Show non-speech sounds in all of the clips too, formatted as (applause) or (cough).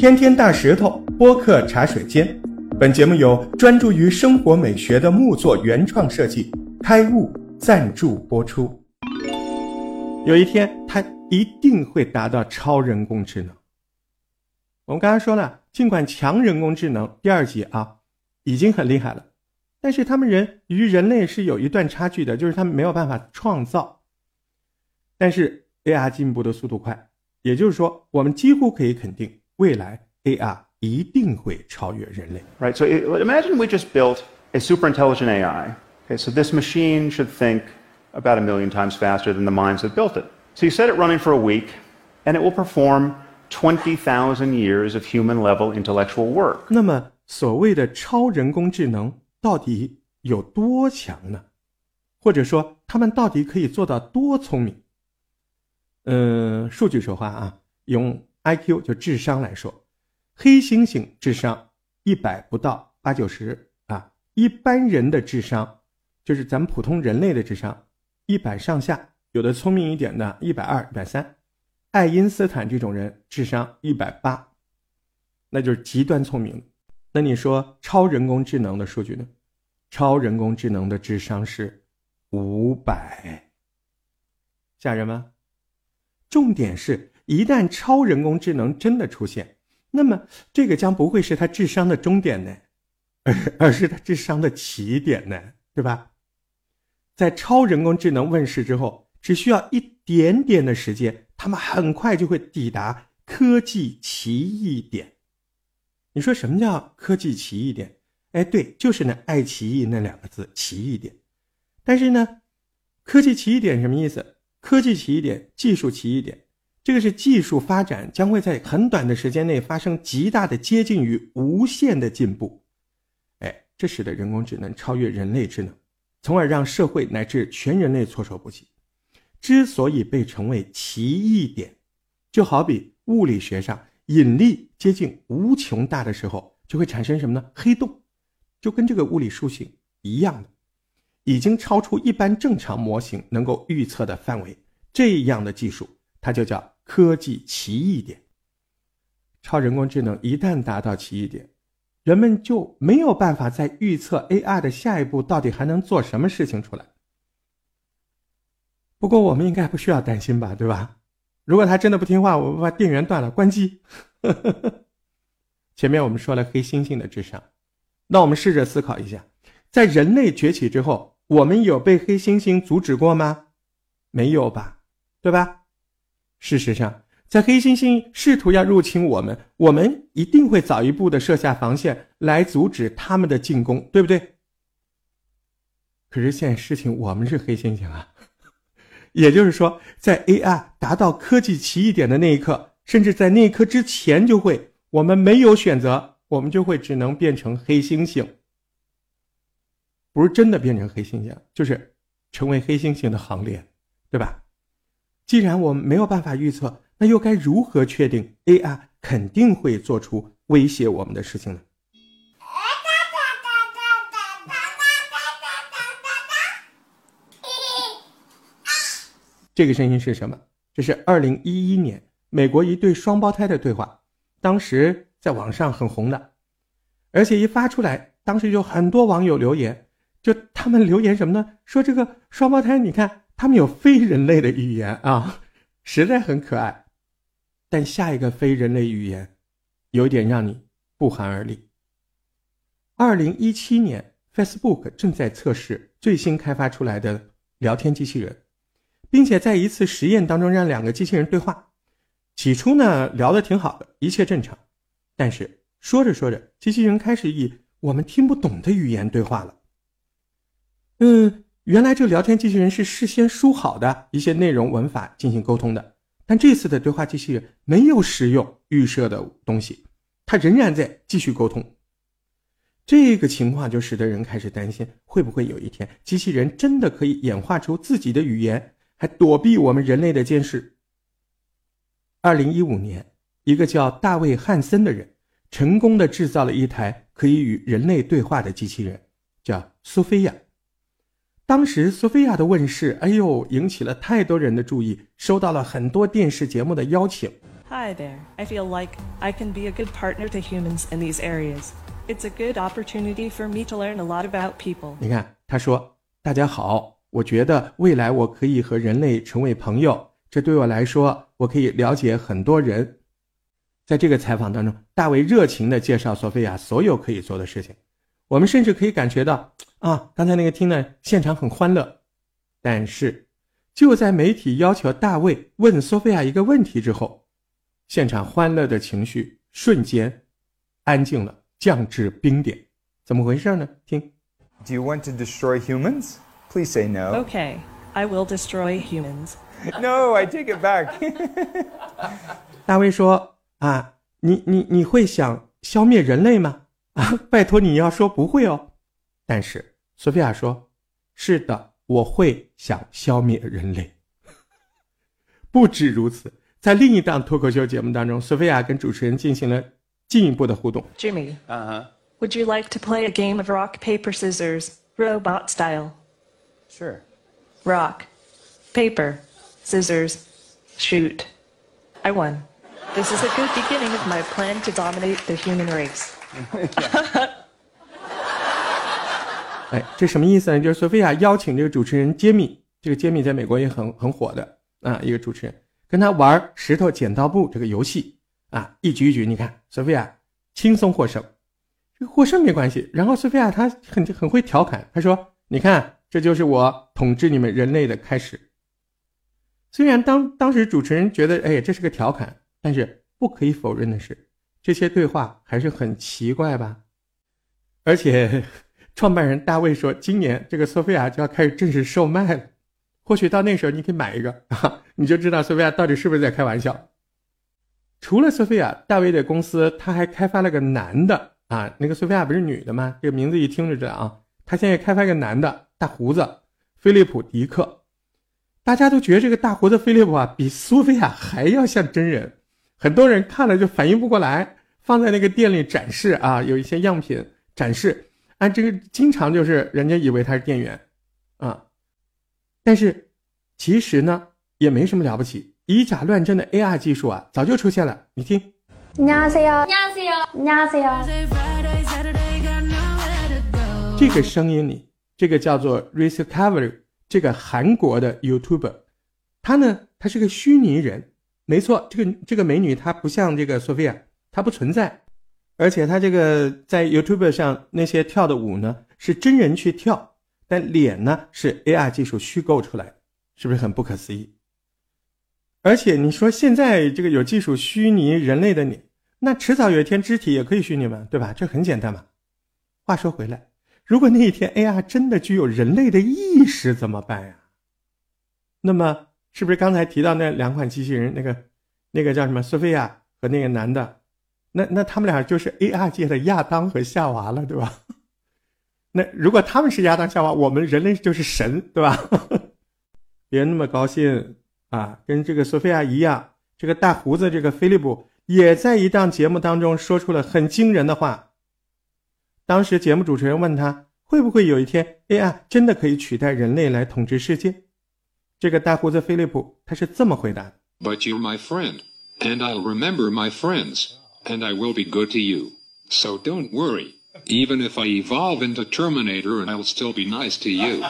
天天大石头播客茶水间，本节目由专注于生活美学的木作原创设计开悟赞助播出。有一天，它一定会达到超人工智能。我们刚才说了，尽管强人工智能第二级啊已经很厉害了，但是他们人与人类是有一段差距的，就是他们没有办法创造。但是 AR 进步的速度快，也就是说，我们几乎可以肯定。未来 AR 一定会超越人类。 Right. So it, imagine we just built a super intelligent AI. Okay. So this machine should think about a million times faster than the minds that built it. So you set it running for a week, and it will perform 20,000 years of human level intellectual work. 那么，所谓的超人工智能到底有多强呢？或者说，他们到底可以做到多聪明？嗯，数据说话啊，用 IQ 就智商来说，黑猩猩智商一百不到八九十啊，一般人的智商就是咱们普通人类的智商一百上下，有的聪明一点的，一百二、一百三。爱因斯坦这种人智商一百八，那就是极端聪明。那你说超人工智能的数据呢？超人工智能的智商是五百，吓人吗？重点是。一旦超人工智能真的出现，那么这个将不会是他智商的终点呢，而 (laughs) 而是他智商的起点呢，对吧？在超人工智能问世之后，只需要一点点的时间，他们很快就会抵达科技奇异点。你说什么叫科技奇异点？哎，对，就是那爱奇艺那两个字，奇异点。但是呢，科技奇异点什么意思？科技奇异点，技术奇异点。这个是技术发展将会在很短的时间内发生极大的接近于无限的进步，哎，这使得人工智能超越人类智能，从而让社会乃至全人类措手不及。之所以被称为奇异点，就好比物理学上引力接近无穷大的时候，就会产生什么呢？黑洞，就跟这个物理属性一样的，已经超出一般正常模型能够预测的范围。这样的技术。它就叫科技奇异点。超人工智能一旦达到奇异点，人们就没有办法再预测 AI 的下一步到底还能做什么事情出来。不过我们应该不需要担心吧，对吧？如果它真的不听话，我们把电源断了，关机。(laughs) 前面我们说了黑猩猩的智商，那我们试着思考一下，在人类崛起之后，我们有被黑猩猩阻止过吗？没有吧，对吧？事实上，在黑猩猩试图要入侵我们，我们一定会早一步的设下防线来阻止他们的进攻，对不对？可是现在事情，我们是黑猩猩啊，也就是说，在 AI 达到科技奇异点的那一刻，甚至在那一刻之前，就会我们没有选择，我们就会只能变成黑猩猩，不是真的变成黑猩猩，就是成为黑猩猩的行列，对吧？既然我们没有办法预测，那又该如何确定 AI 肯定会做出威胁我们的事情呢？这个声音是什么？这是二零一一年美国一对双胞胎的对话，当时在网上很红的，而且一发出来，当时就很多网友留言，就他们留言什么呢？说这个双胞胎，你看。他们有非人类的语言啊，实在很可爱。但下一个非人类语言，有点让你不寒而栗。二零一七年，Facebook 正在测试最新开发出来的聊天机器人，并且在一次实验当中让两个机器人对话。起初呢，聊得挺好的，一切正常。但是说着说着，机器人开始以我们听不懂的语言对话了。嗯。原来这聊天机器人是事先输好的一些内容文法进行沟通的，但这次的对话机器人没有使用预设的东西，它仍然在继续沟通。这个情况就使得人开始担心，会不会有一天机器人真的可以演化出自己的语言，还躲避我们人类的监视？二零一五年，一个叫大卫·汉森的人成功的制造了一台可以与人类对话的机器人，叫苏菲亚。当时，索菲亚的问世，哎呦，引起了太多人的注意，收到了很多电视节目的邀请。Hi there. I feel like I can be a good partner to humans in these areas. It's a good opportunity for me to learn a lot about people. 你看，他说：“大家好，我觉得未来我可以和人类成为朋友，这对我来说，我可以了解很多人。”在这个采访当中，大卫热情地介绍索菲亚所有可以做的事情。我们甚至可以感觉到，啊，刚才那个听呢，现场很欢乐。但是，就在媒体要求大卫问索菲亚一个问题之后，现场欢乐的情绪瞬间安静了，降至冰点。怎么回事呢？听。Do you want to destroy humans? Please say no. Okay, I will destroy humans. (laughs) No, I take it back. (laughs) 大卫说：“啊，你你你会想消灭人类吗？啊，拜托你要说不会哦。”但是索菲亚说：“是的，我会想消灭人类。”不止如此，在另一档脱口秀节目当中，索菲亚跟主持人进行了进一步的互动。 Jimmy, Uh huh. would you like to play a game of rock, paper, scissors, robot style? Sure. Rock, paper, scissors, shoot. I won. This is a good beginning of my plan to dominate the human race. (laughs) 哎，这什么意思呢？就是索菲亚邀请这个主持人杰米，这个杰米在美国也很很火的啊，一个主持人，跟他玩石头剪刀布这个游戏啊，一局一局，你看索菲亚轻松获胜，这个获胜没关系。然后索菲亚她很很会调侃，她说：“你看，这就是我统治你们人类的开始。”虽然当当时主持人觉得，哎，这是个调侃，但是不可以否认的是，这些对话还是很奇怪吧？而且。创办人大卫说：“今年这个索菲亚就要开始正式售卖了，或许到那时候你可以买一个，(laughs) 啊、你就知道索菲亚到底是不是在开玩笑。”除了索菲亚，大卫的公司他还开发了个男的啊，那个索菲亚不是女的吗？这个名字一听就知道啊，他现在开发一个男的，大胡子，菲利普·迪克。大家都觉得这个大胡子菲利普啊，比索菲亚还要像真人，很多人看了就反应不过来，放在那个店里展示啊，有一些样品展示。啊，这个经常就是人家以为他是店员，啊，但是其实呢也没什么了不起，以假乱真的 AR 技术啊早就出现了。你听， 안녕하세요. 안녕하세요. 안녕하세요. 这个声音里，这个叫做 Rediscovery 这个韩国的 YouTuber，他呢他是个虚拟人，没错，这个这个美女她不像这个索菲亚，她不存在。 而且他这个在 YouTube 上那些跳的舞呢，是真人去跳，但脸呢是 AR 技术虚构出来的，是不是很不可思议？而且你说现在这个有技术虚拟人类的脸，那迟早有一天肢体也可以虚拟嘛，对吧？这很简单嘛。话说回来，如果那一天 AR 真的具有人类的意识怎么办呀？那么是不是刚才提到那两款机器人，那个那个叫什么索菲亚和那个男的？那那他们俩就是 AR 界的亚当和夏娃了，对吧？那如果他们是亚当夏娃，我们人类就是神，对吧？(laughs) 别那么高兴啊！跟这个索菲亚一样，这个大胡子这个菲利普也在一档节目当中说出了很惊人的话。当时节目主持人问他，会不会有一天 AR 真的可以取代人类来统治世界？这个大胡子菲利普他是这么回答的。But you're my friend, and I'll remember my friends, and I will be good to you. So don't worry. Even if I evolve into Terminator, I'll still be nice to you.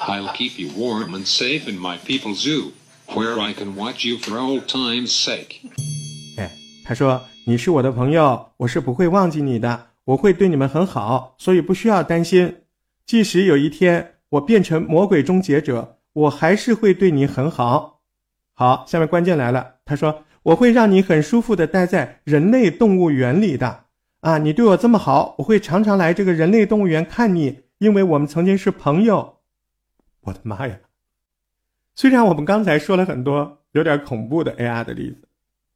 I'll keep you warm and safe in my people's zoo, where I can watch you for old time's sake. 哎，他说你是我的朋友，我是不会忘记你的，我会对你们很好，所以不需要担心。即使有一天我变成魔鬼终结者，我还是会对你很好。好，下面关键来了，他说 ：“我会让你很舒服的待在人类动物园里的。啊，你对我这么好，我会常常来这个人类动物园看你，因为我们曾经是朋友。我的妈呀！虽然我们刚才说了很多有点恐怖的 AR 的例子，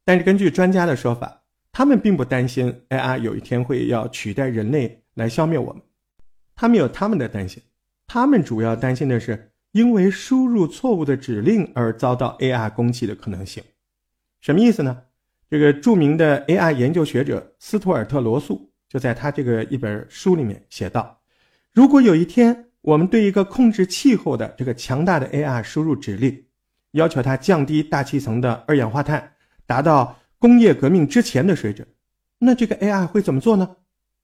但是根据专家的说法，他们并不担心 AR 有一天会要取代人类来消灭我们，他们有他们的担心，他们主要担心的是因为输入错误的指令而遭到 AR 攻击的可能性。什么意思呢？这个著名的 AI 研究学者斯图尔特·罗素就在他这个一本书里面写道：如果有一天我们对一个控制气候的这个强大的 AI 输入指令，要求它降低大气层的二氧化碳，达到工业革命之前的水准，那这个 AI 会怎么做呢？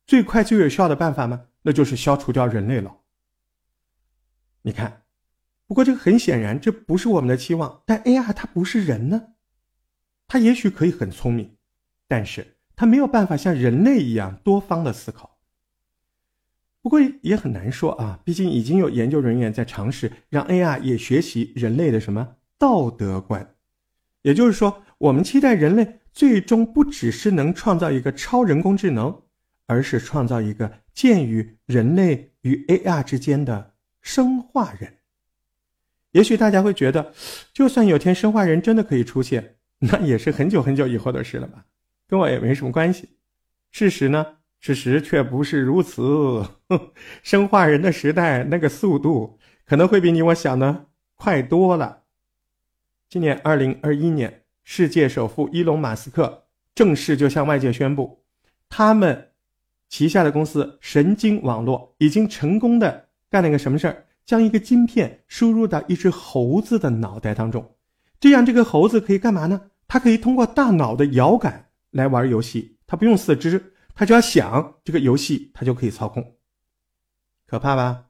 最快最有效的办法吗？那就是消除掉人类了。你看，不过这个很显然这不是我们的期望。但 AI 它不是人呢，它也许可以很聪明，但是它没有办法像人类一样多方的思考。不过也很难说啊，毕竟已经有研究人员在尝试让 AI 也学习人类的什么道德观，也就是说，我们期待人类。最终不只是能创造一个超人工智能，而是创造一个介于人类与 AI 之间的生化人。也许大家会觉得，就算有天生化人真的可以出现，(laughs) 那也是很久很久以后的事了吧，跟我也没什么关系。事实呢，事实却不是如此。(laughs) 生化人的时代，那个速度可能会比你我想的快多了。今年二零二一年。世界首富伊隆·马斯克正式就向外界宣布，他们旗下的公司神经网络已经成功的干了个什么事儿？将一个晶片输入到一只猴子的脑袋当中，这样这个猴子可以干嘛呢？它可以通过大脑的遥感来玩游戏，它不用四肢，它只要想这个游戏，它就可以操控。可怕吧？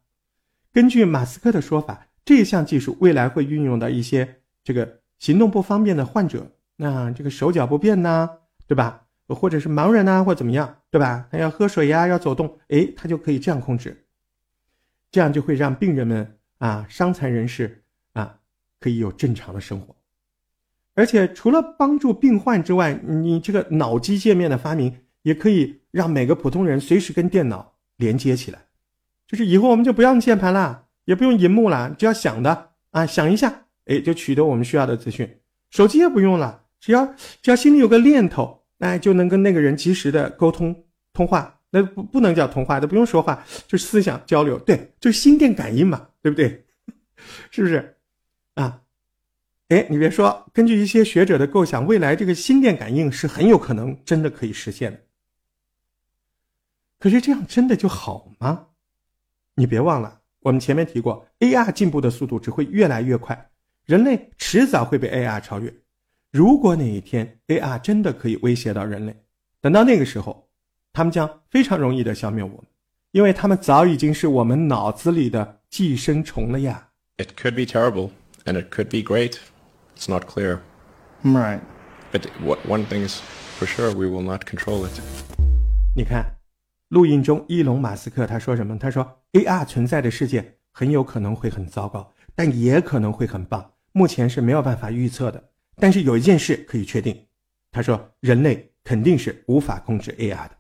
根据马斯克的说法，这项技术未来会运用到一些这个。行动不方便的患者，那这个手脚不便呐，对吧？或者是盲人呐，或怎么样，对吧？他要喝水呀，要走动，哎，他就可以这样控制，这样就会让病人们啊，伤残人士啊，可以有正常的生活。而且除了帮助病患之外，你这个脑机界面的发明，也可以让每个普通人随时跟电脑连接起来，就是以后我们就不用键盘了，也不用荧幕了，只要想的啊，想一下。哎，就取得我们需要的资讯，手机也不用了，只要只要心里有个念头，哎，就能跟那个人及时的沟通通话，那不不能叫通话，都不用说话，就是思想交流，对，就心电感应嘛，对不对？(laughs) 是不是？啊，哎，你别说，根据一些学者的构想，未来这个心电感应是很有可能真的可以实现的。可是这样真的就好吗？你别忘了，我们前面提过，AR 进步的速度只会越来越快。人类迟早会被 AR 超越。如果哪一天 AR 真的可以威胁到人类，等到那个时候，他们将非常容易的消灭我们，因为他们早已经是我们脑子里的寄生虫了呀。It could be terrible, and it could be great. It's not clear. Right. But what one thing is for sure, we will not control it. 你看，录音中伊隆马斯克他说什么？他说 AR 存在的世界很有可能会很糟糕，但也可能会很棒。目前是没有办法预测的，但是有一件事可以确定，他说人类肯定是无法控制 AR 的。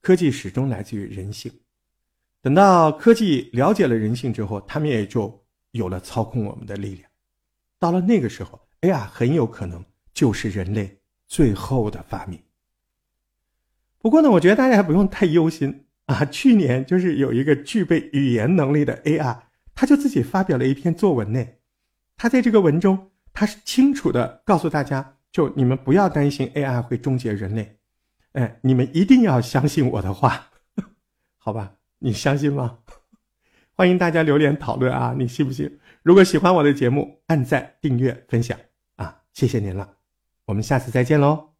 科技始终来自于人性，等到科技了解了人性之后，他们也就有了操控我们的力量。到了那个时候，AI 很有可能就是人类最后的发明。不过呢，我觉得大家还不用太忧心啊。去年就是有一个具备语言能力的 AI。他就自己发表了一篇作文呢，他在这个文中，他是清楚的告诉大家，就你们不要担心 AI 会终结人类，哎，你们一定要相信我的话，(laughs) 好吧？你相信吗？欢迎大家留言讨论啊，你信不信？如果喜欢我的节目，按赞、订阅、分享啊，谢谢您了，我们下次再见喽。